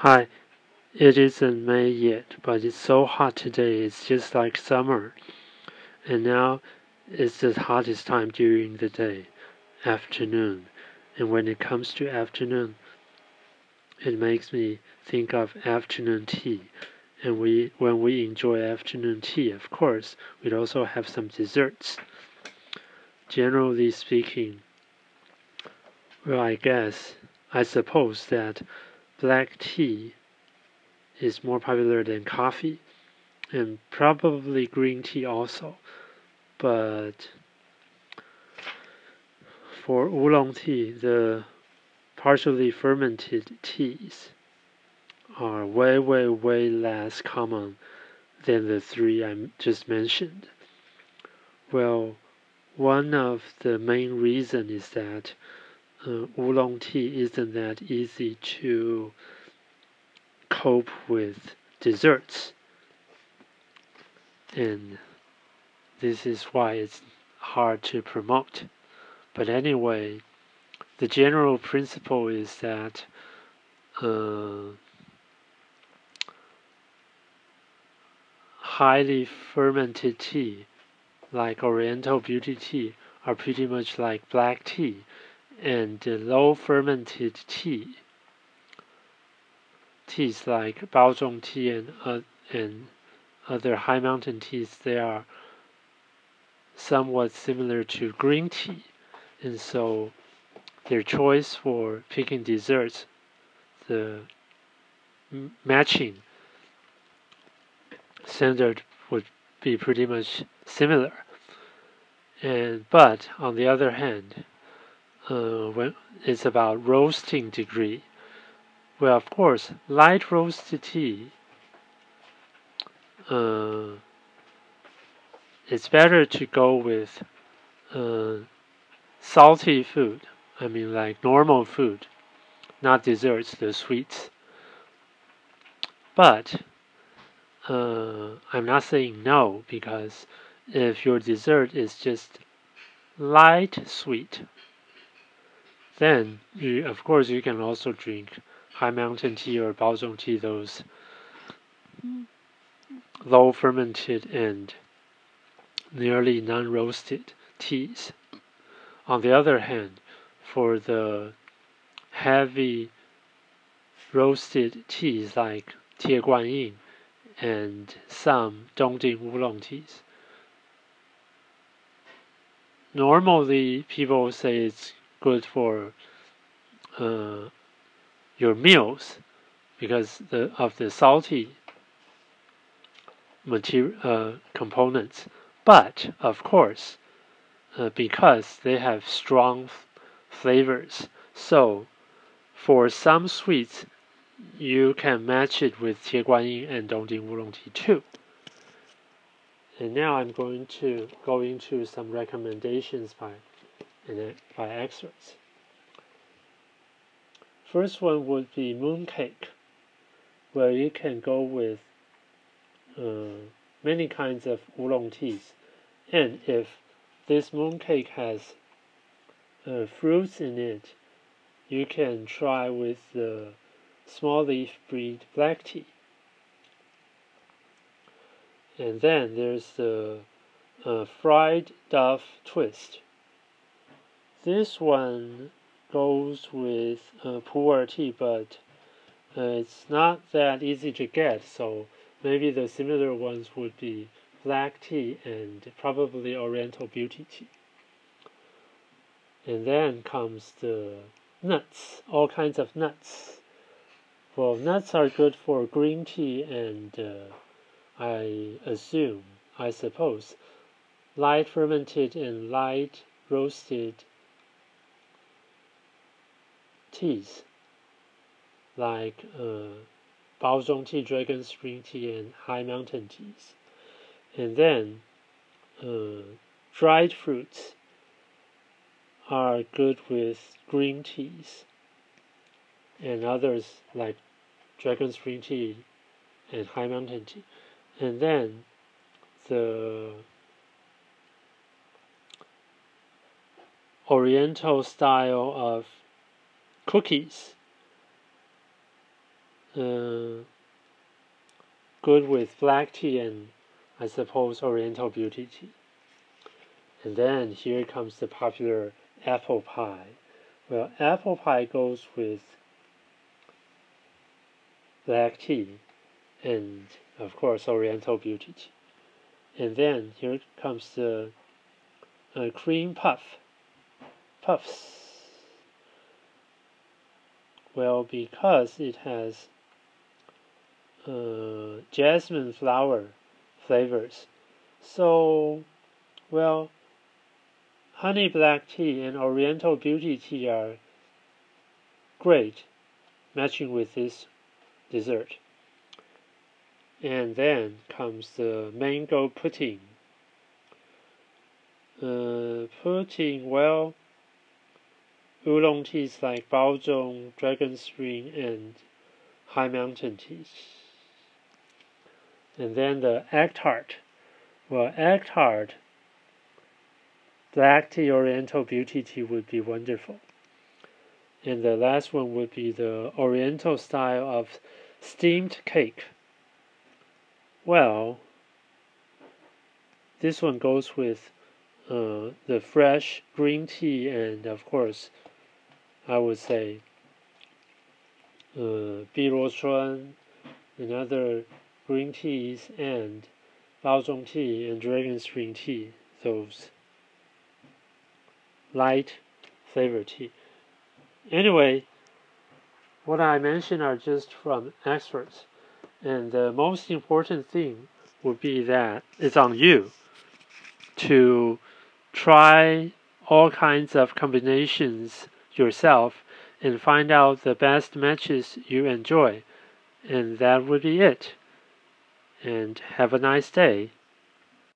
Hi, it isn't May yet, but it's so hot today, it's just like summer. And now it's the hottest time during the day, afternoon. And when it comes to afternoon, it makes me think of afternoon tea. And we, when we enjoy afternoon tea, of course, we'd also have some desserts. Generally speaking, well, I guess, I suppose that black tea is more popular than coffee, and probably green tea also. But for oolong tea, the partially fermented teas are way, way, way less common than the three I just mentioned. Well, one of the main reasons is that uh, oolong tea isn't that easy to cope with desserts. And this is why it's hard to promote. But anyway, the general principle is that uh, highly fermented tea, like Oriental beauty tea, are pretty much like black tea, and low fermented tea, teas like Baozhong tea and uh, and other high mountain teas, they are somewhat similar to green tea, and so their choice for picking desserts, the matching standard would be pretty much similar. And but on the other hand, uh, when it's about roasting degree, well, of course, light roasted tea. Uh, it's better to go with uh, salty food. I mean, like normal food, not desserts, the sweets. But uh, I'm not saying no because if your dessert is just light sweet, then you, of course you can also drink high mountain tea or Baozhong tea, those low fermented and nearly non-roasted teas. On the other hand, for the heavy roasted teas like Tie Guan Yin and some Dongding Oolong teas, normally people say it's good for uh, your meals because the, of the salty material uh, components. But of course, uh, because they have strong flavors, so for some sweets, you can match it with Tie Guan Yin and Dongding Oolong Tea too. And now I'm going to go into some recommendations by by experts. First one would be mooncake, where you can go with uh, many kinds of oolong teas. And if this mooncake has uh, fruits in it, you can try with the small leaf breed black tea. And then there's the uh, fried dove twist. This one goes with uh, pu'er tea, but uh, it's not that easy to get, so maybe the similar ones would be black tea and probably oriental beauty tea. And then comes the nuts, all kinds of nuts. Well, nuts are good for green tea and uh, I assume, I suppose, light fermented and light roasted teas like uh, Baozhong tea, Dragon Spring tea, and High Mountain teas. And then uh, dried fruits are good with green teas and others like Dragon Spring tea and High Mountain tea. And then the Oriental style of cookies uh, good with black tea and I suppose Oriental beauty tea. And then here comes the popular apple pie. Well, apple pie goes with black tea and of course Oriental beauty tea. And then here comes the uh, cream puff puffs. Well, because it has uh, jasmine flower flavors. So, well, honey black tea and oriental beauty tea are great matching with this dessert. And then comes the mango pudding. Uh, pudding, well, oolong teas like Baozhong, Dragon Spring, and High Mountain teas. And then the egg tart. Well, egg tart, black tea oriental beauty tea would be wonderful. And the last one would be the oriental style of steamed cake. Well, this one goes with uh, the fresh green tea and, of course, I would say uh, and other green teas and Baozhong tea and Dragon Spring tea, those light flavor tea. Anyway, what I mentioned are just from experts, and the most important thing would be that it's on you to try all kinds of combinations yourself and find out the best matches you enjoy. And that would be it and have a nice day.